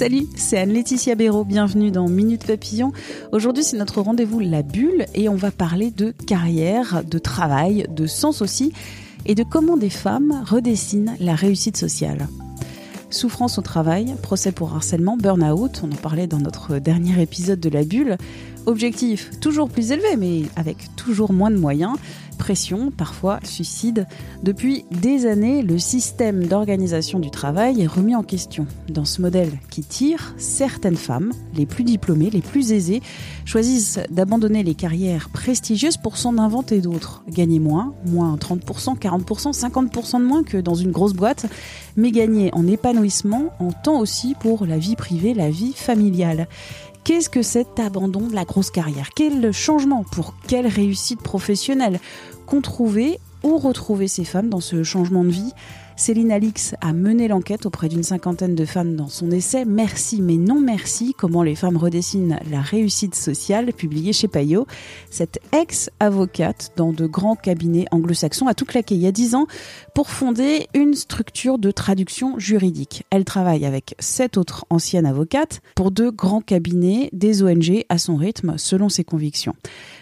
Salut, c'est Anne-Laetitia Béraud, bienvenue dans Minute Papillon. Aujourd'hui, c'est notre rendez-vous La Bulle et on va parler de carrière, de travail, de sens aussi et de comment des femmes redessinent la réussite sociale. Souffrance au travail, procès pour harcèlement, burn-out, on en parlait dans notre dernier épisode de La Bulle. Objectif toujours plus élevé, mais avec toujours moins de moyens pression, parfois suicide. Depuis des années, le système d'organisation du travail est remis en question. Dans ce modèle qui tire, certaines femmes, les plus diplômées, les plus aisées, choisissent d'abandonner les carrières prestigieuses pour s'en inventer d'autres. Gagner moins, moins 30%, 40%, 50% de moins que dans une grosse boîte, mais gagner en épanouissement, en temps aussi pour la vie privée, la vie familiale. Qu'est-ce que cet abandon de la grosse carrière? Quel changement pour quelle réussite professionnelle? Qu'ont trouvé ou retrouvé ces femmes dans ce changement de vie? Céline Alix a mené l'enquête auprès d'une cinquantaine de femmes dans son essai Merci mais non merci, comment les femmes redessinent la réussite sociale, publié chez Payot. Cette ex-avocate dans de grands cabinets anglo-saxons a tout claqué il y a dix ans pour fonder une structure de traduction juridique. Elle travaille avec sept autres anciennes avocates pour de grands cabinets, des ONG à son rythme, selon ses convictions.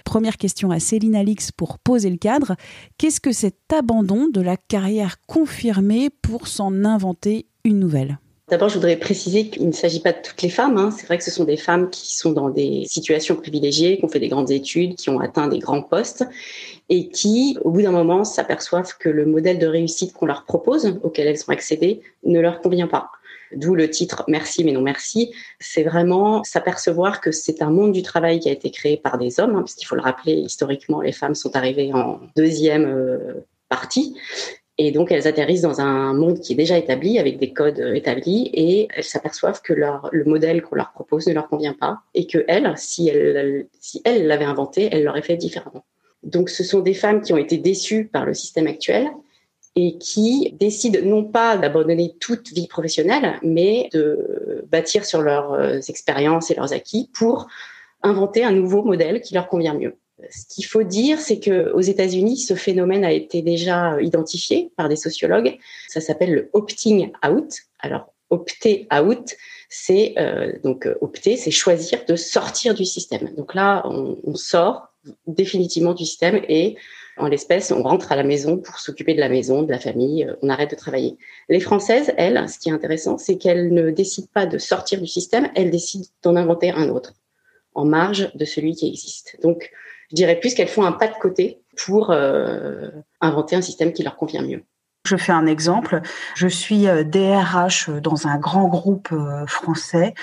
Première question à Céline Alix pour poser le cadre. Qu'est-ce que cet abandon de la carrière confirmée pour s'en inventer une nouvelle D'abord, je voudrais préciser qu'il ne s'agit pas de toutes les femmes. Hein. C'est vrai que ce sont des femmes qui sont dans des situations privilégiées, qui ont fait des grandes études, qui ont atteint des grands postes et qui, au bout d'un moment, s'aperçoivent que le modèle de réussite qu'on leur propose, auquel elles ont accédé, ne leur convient pas. D'où le titre Merci mais non merci. C'est vraiment s'apercevoir que c'est un monde du travail qui a été créé par des hommes, hein, parce qu'il faut le rappeler, historiquement, les femmes sont arrivées en deuxième euh, partie et donc, elles atterrissent dans un monde qui est déjà établi, avec des codes euh, établis, et elles s'aperçoivent que leur, le modèle qu'on leur propose ne leur convient pas, et que elles, si elles si elles l'avaient inventé, elles l'auraient fait différemment. Donc, ce sont des femmes qui ont été déçues par le système actuel et qui décident non pas d'abandonner toute vie professionnelle, mais de bâtir sur leurs euh, expériences et leurs acquis pour inventer un nouveau modèle qui leur convient mieux. Ce qu'il faut dire, c'est que aux États-Unis, ce phénomène a été déjà identifié par des sociologues. Ça s'appelle le opting out. Alors, opter out, c'est euh, donc euh, opter, c'est choisir de sortir du système. Donc là, on, on sort définitivement du système et en l'espèce, on rentre à la maison pour s'occuper de la maison, de la famille, euh, on arrête de travailler. Les Françaises, elles, ce qui est intéressant, c'est qu'elles ne décident pas de sortir du système, elles décident d'en inventer un autre, en marge de celui qui existe. Donc, je dirais plus qu'elles font un pas de côté pour euh, inventer un système qui leur convient mieux. Je fais un exemple. Je suis DRH euh, dans un grand groupe euh, français.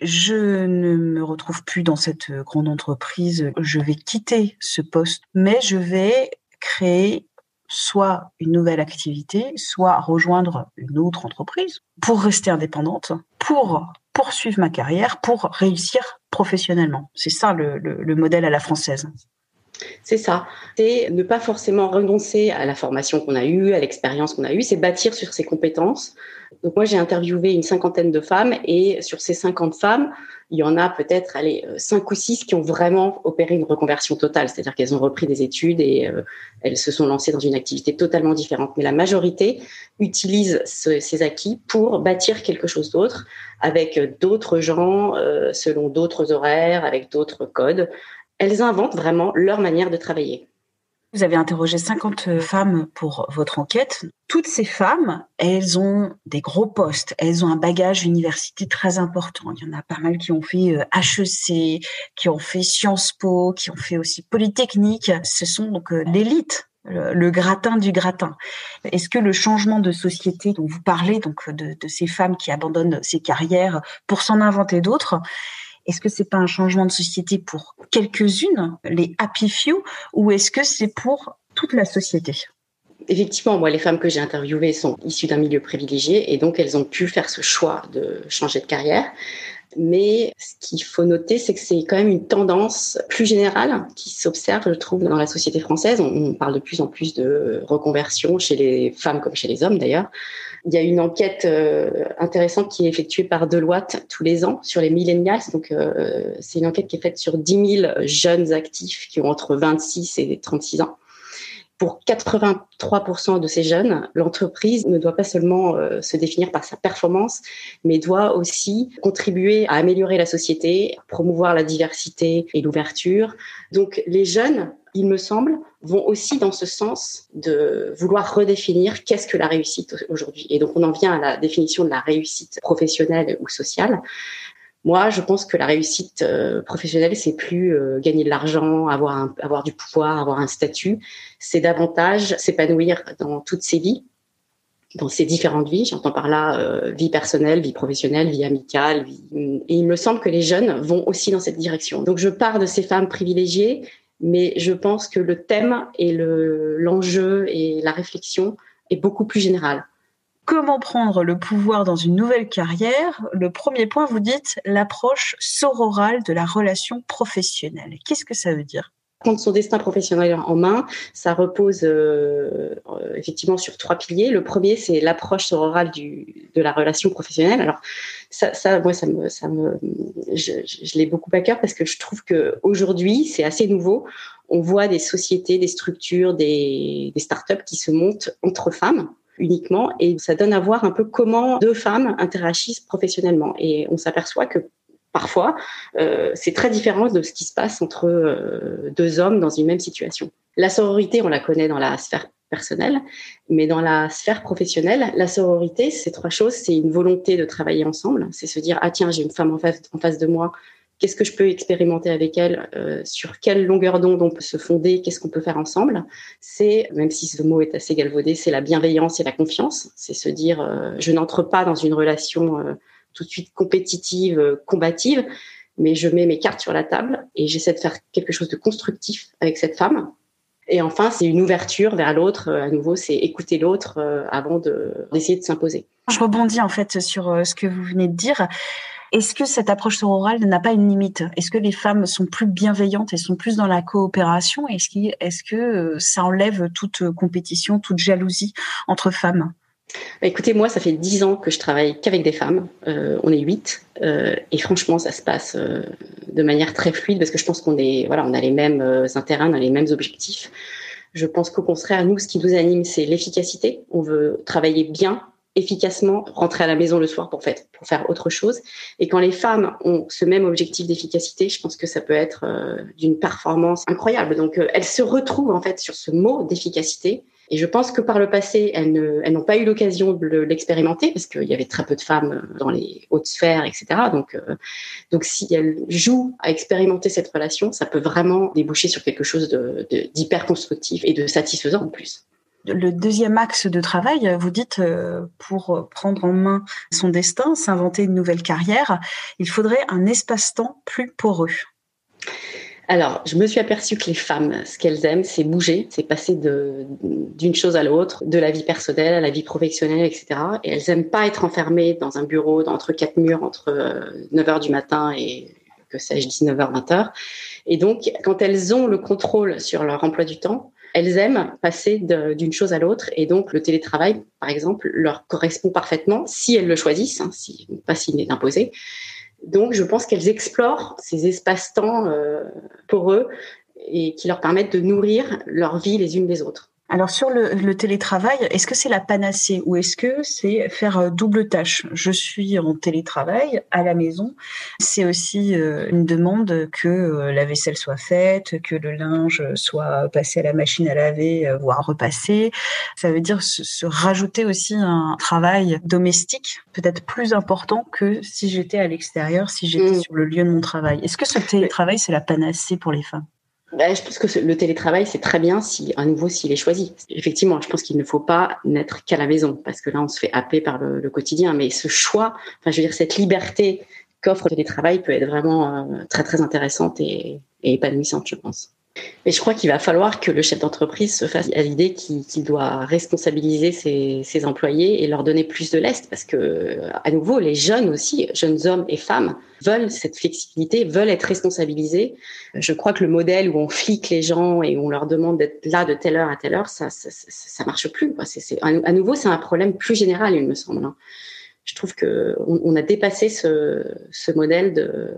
Je ne me retrouve plus dans cette grande entreprise. Je vais quitter ce poste, mais je vais créer soit une nouvelle activité, soit rejoindre une autre entreprise pour rester indépendante, pour poursuivre ma carrière, pour réussir professionnellement. C'est ça le, le, modèle à la française. C'est ça. C'est ne pas forcément renoncer à la formation qu'on a eue, à l'expérience qu'on a eue, c'est bâtir sur ses compétences. Donc moi, j'ai interviewé une cinquantaine de femmes et sur ces 50 femmes, il y en a peut-être allez, euh, cinq ou six qui ont vraiment opéré une reconversion totale, c'est-à-dire qu'elles ont repris des études et euh, elles se sont lancées dans une activité totalement différente. Mais la majorité utilise ces acquis pour bâtir quelque chose d'autre avec d'autres gens, euh, selon d'autres horaires, avec d'autres codes. Elles inventent vraiment leur manière de travailler. Vous avez interrogé 50 femmes pour votre enquête. Toutes ces femmes, elles ont des gros postes, elles ont un bagage université très important. Il y en a pas mal qui ont fait HEC, euh, qui ont fait Sciences Po, qui ont fait aussi Polytechnique. Ce sont donc euh, l'élite le, gratin du gratin. Est-ce que le changement de société dont vous parlez, donc de, de ces femmes qui abandonnent ces carrières pour s'en inventer d'autres, est-ce que c'est pas un changement de société pour quelques-unes, les happy few, ou est-ce que c'est pour toute la société? Effectivement, moi, les femmes que j'ai interviewées sont issues d'un milieu privilégié et donc elles ont pu faire ce choix de changer de carrière. Mais ce qu'il faut noter, c'est que c'est quand même une tendance plus générale qui s'observe, je trouve, dans la société française. On parle de plus en plus de reconversion chez les femmes comme chez les hommes d'ailleurs. Il y a une enquête euh, intéressante qui est effectuée par Deloitte tous les ans sur les millennials. Donc, euh, c'est une enquête qui est faite sur 10 000 jeunes actifs qui ont entre 26 et 36 ans pour 83% de ces jeunes, l'entreprise ne doit pas seulement euh, se définir par sa performance, mais doit aussi contribuer à améliorer la société, promouvoir la diversité et l'ouverture. Donc les jeunes, il me semble, vont aussi dans ce sens de vouloir redéfinir qu'est-ce que la réussite aujourd'hui. Et donc on en vient à la définition de la réussite professionnelle ou sociale. Moi, je pense que la réussite euh, professionnelle, c'est plus euh, gagner de l'argent, avoir avoir du pouvoir, avoir un statut. C'est davantage s'épanouir dans toutes ses vies, dans ses différentes vies. J'entends par là euh, vie personnelle, vie professionnelle, vie amicale. Et il me semble que les jeunes vont aussi dans cette direction. Donc, je pars de ces femmes privilégiées, mais je pense que le thème et le l'enjeu et la réflexion est beaucoup plus général. Comment prendre le pouvoir dans une nouvelle carrière Le premier point, vous dites l'approche sororale de la relation professionnelle. Qu'est-ce que ça veut dire? Prendre son destin professionnel en main, ça repose euh, euh, effectivement sur trois piliers. Le premier, c'est l'approche sororale de la relation professionnelle. Alors ça, moi, ça me, ça me, je, je l'ai beaucoup à cœur parce que je trouve que aujourd'hui, c'est assez nouveau. On voit des sociétés, des structures, des, des startups qui se montent entre femmes uniquement et ça donne à voir un peu comment deux femmes interagissent professionnellement. Et on s'aperçoit que parfois, euh, c'est très différent de ce qui se passe entre euh, deux hommes dans une même situation. La sororité, on la connaît dans la sphère personnelle, mais dans la sphère professionnelle, la sororité, c'est trois choses. C'est une volonté de travailler ensemble, c'est se dire, ah tiens, j'ai une femme en face, en face de moi, qu'est-ce que je peux expérimenter avec elle, euh, sur quelle longueur d'onde on peut se fonder, qu'est-ce qu'on peut faire ensemble. C'est, même si ce mot est assez galvaudé, c'est la bienveillance et la confiance. C'est se dire, euh, je n'entre pas dans une relation euh, tout de suite compétitive, combative, mais je mets mes cartes sur la table et j'essaie de faire quelque chose de constructif avec cette femme. Et enfin, c'est une ouverture vers l'autre. À nouveau, c'est écouter l'autre avant d'essayer de s'imposer. Je rebondis en fait sur ce que vous venez de dire. Est-ce que cette approche sororale n'a pas une limite? Est-ce que les femmes sont plus bienveillantes et sont plus dans la coopération? Est-ce est que euh, ça enlève toute compétition, toute jalousie entre femmes? Bah, écoutez, moi, ça fait dix ans que je travaille qu'avec des femmes. Euh, on est huit, euh, et franchement, ça se passe de manière très fluide parce que je pense qu'on est, voilà, a les mêmes intérêts, on a les mêmes objectifs. Je pense qu'au contraire, nous, ce qui nous anime, c'est l'efficacité. On veut travailler bien efficacement rentrer à la maison le soir pour, faire, autre chose. Et quand les femmes ont ce même objectif d'efficacité, je pense que ça peut être euh, d'une performance incroyable. Donc, euh, elles se retrouvent en fait sur ce mot d'efficacité. Et je pense que par le passé, elles, n'ont pas eu l'occasion de l'expérimenter parce qu'il y avait très peu de femmes dans les hautes sphères, etc. Donc, euh, donc si elles jouent à expérimenter cette relation, ça peut vraiment déboucher sur quelque chose de, d'hyper constructif et de satisfaisant en plus le deuxième axe de travail, vous dites, euh, pour prendre en main son destin, s'inventer une nouvelle carrière, il faudrait un espace-temps plus poreux. Alors, je me suis aperçue que les femmes, ce qu'elles aiment, c'est bouger, c'est passer d'une chose à l'autre, de la vie personnelle à la vie professionnelle, etc. Et elles n'aiment pas être enfermées dans un bureau, entre quatre murs, entre 9 euh, du matin et, que sais-je, 19h, 20h. Et donc, quand elles ont le contrôle sur leur emploi du temps, elles aiment passer d'une chose à l'autre et donc le télétravail, par exemple, leur correspond parfaitement si elles le choisissent, hein, si, pas s'il est imposé. Donc, je pense qu'elles explorent ces espaces-temps euh, pour eux et qui leur permettent de nourrir leur vie les unes des autres. Alors sur le, télétravail, est-ce que c'est la panacée ou est-ce que c'est faire euh, double tâche? Je suis en télétravail à la maison. C'est aussi euh, une demande que euh, la vaisselle soit faite, que le linge soit passé à la machine à laver, voire repassé. Ça veut dire se, rajouter aussi un travail domestique peut-être plus important que si j'étais à l'extérieur, si j'étais mmh. sur le lieu de mon travail. Est-ce que ce télétravail, c'est la panacée pour les femmes? Bah, je pense que le télétravail, c'est très bien si, à nouveau, s'il est choisi. Effectivement, je pense qu'il ne faut pas n'être qu'à la maison parce que là, on se fait happer par le, quotidien. Mais ce choix, enfin, je veux dire, cette liberté qu'offre le télétravail peut être vraiment très très intéressante et épanouissante, je pense. Mais je crois qu'il va falloir que le chef d'entreprise se fasse à l'idée qu'il doit responsabiliser ses, employés et leur donner plus de lest parce que, à nouveau, les jeunes aussi, jeunes hommes et femmes, veulent cette flexibilité, veulent être responsabilisés. Je crois que le modèle où on flique les gens et où on leur demande d'être là de telle heure à telle heure, ça, ça, ça, marche plus. À nouveau, c'est un problème plus général, il me semble. Hein. Je trouve que on, a dépassé ce, ce modèle de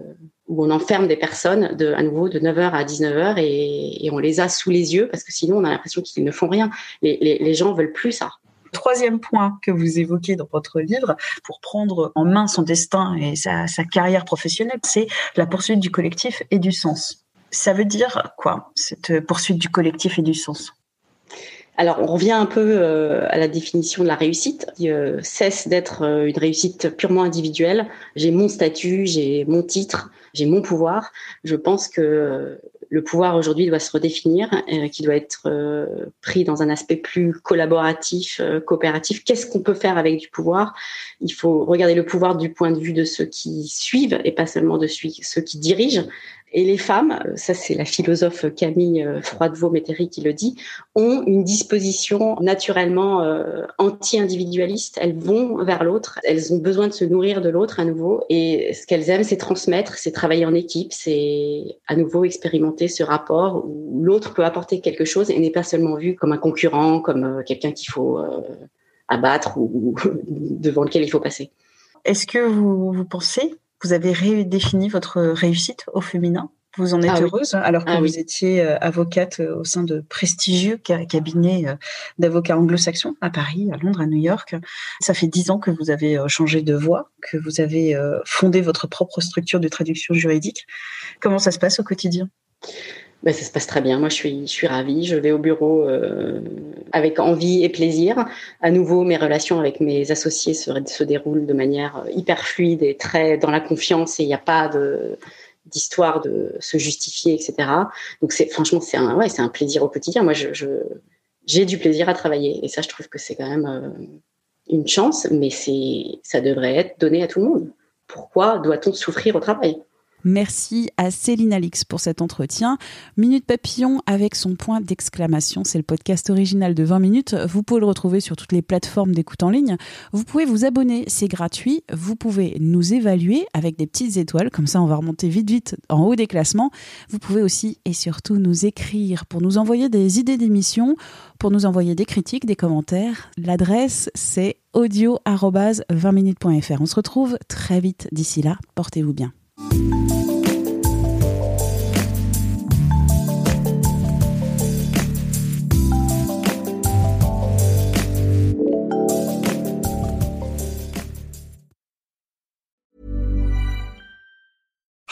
où on enferme des personnes à nouveau de 9h à 19h et, et, on les a sous les yeux parce que sinon on a l'impression qu'ils ne font rien. Les, les, les gens veulent plus ça. Troisième point que vous évoquez dans votre livre, pour prendre en main son destin et sa carrière professionnelle, c'est la poursuite du collectif et du sens. Ça veut dire quoi, cette poursuite du collectif et du sens? Alors, on revient un peu euh, à la définition de la réussite, qui euh, cesse d'être euh, une réussite purement individuelle. J'ai mon statut, j'ai mon titre, j'ai mon pouvoir. Je pense que le pouvoir aujourd'hui doit se redéfinir, qui doit être pris dans un aspect plus collaboratif, coopératif. Qu'est-ce qu'on peut faire avec du pouvoir? Il faut regarder le pouvoir du point de vue de ceux qui suivent et pas seulement de ceux qui dirigent. Et les femmes, ça c'est la philosophe Camille euh, Froidevaux-Métairie qui le dit, ont une disposition naturellement euh, anti-individualiste. Elles vont vers l'autre, elles ont besoin de se nourrir de l'autre à nouveau. Et ce qu'elles aiment, c'est transmettre, c'est travailler en équipe, c'est à nouveau expérimenter ce rapport où l'autre peut apporter quelque chose et n'est pas seulement vu comme un concurrent, comme euh, quelqu'un qu'il faut abattre ou devant lequel il faut passer. Est-ce que vous pensez vous avez redéfini votre réussite au féminin. Vous en êtes ah heureuse, alors que ah vous étiez euh, avocate euh, au sein de prestigieux cabinets euh, d'avocats anglo-saxons à Paris, à Londres, à New York. Ça fait dix ans que vous avez changé de voie, que vous avez fondé votre propre structure de traduction juridique. Comment ça se passe au quotidien? Ben, ça se passe très bien. Moi, je suis, je suis ravie. Je vais au bureau euh, avec envie et plaisir. À nouveau, mes relations avec mes associés se, se déroulent de manière euh, hyper fluide et très dans la confiance. Et il n'y a pas de d'histoire de se justifier, etc. Donc, c'est franchement, c'est un, ouais, c'est un plaisir au quotidien. Moi, je, j'ai du plaisir à travailler. Et ça, je trouve que c'est quand même euh, une chance, mais c'est, ça devrait être donné à tout le monde. Pourquoi doit-on souffrir au travail? Merci à Céline Alix pour cet entretien. Minute Papillon avec son point d'exclamation. C'est le podcast original de 20 minutes. Vous pouvez le retrouver sur toutes les plateformes d'écoute en ligne. Vous pouvez vous abonner, c'est gratuit. Vous pouvez nous évaluer avec des petites étoiles. Comme ça, on va remonter vite, vite en haut des classements. Vous pouvez aussi et surtout nous écrire pour nous envoyer des idées d'émissions, pour nous envoyer des critiques, des commentaires. L'adresse, c'est audio-20minutes.fr. On se retrouve très vite d'ici là. Portez-vous bien. Thank you.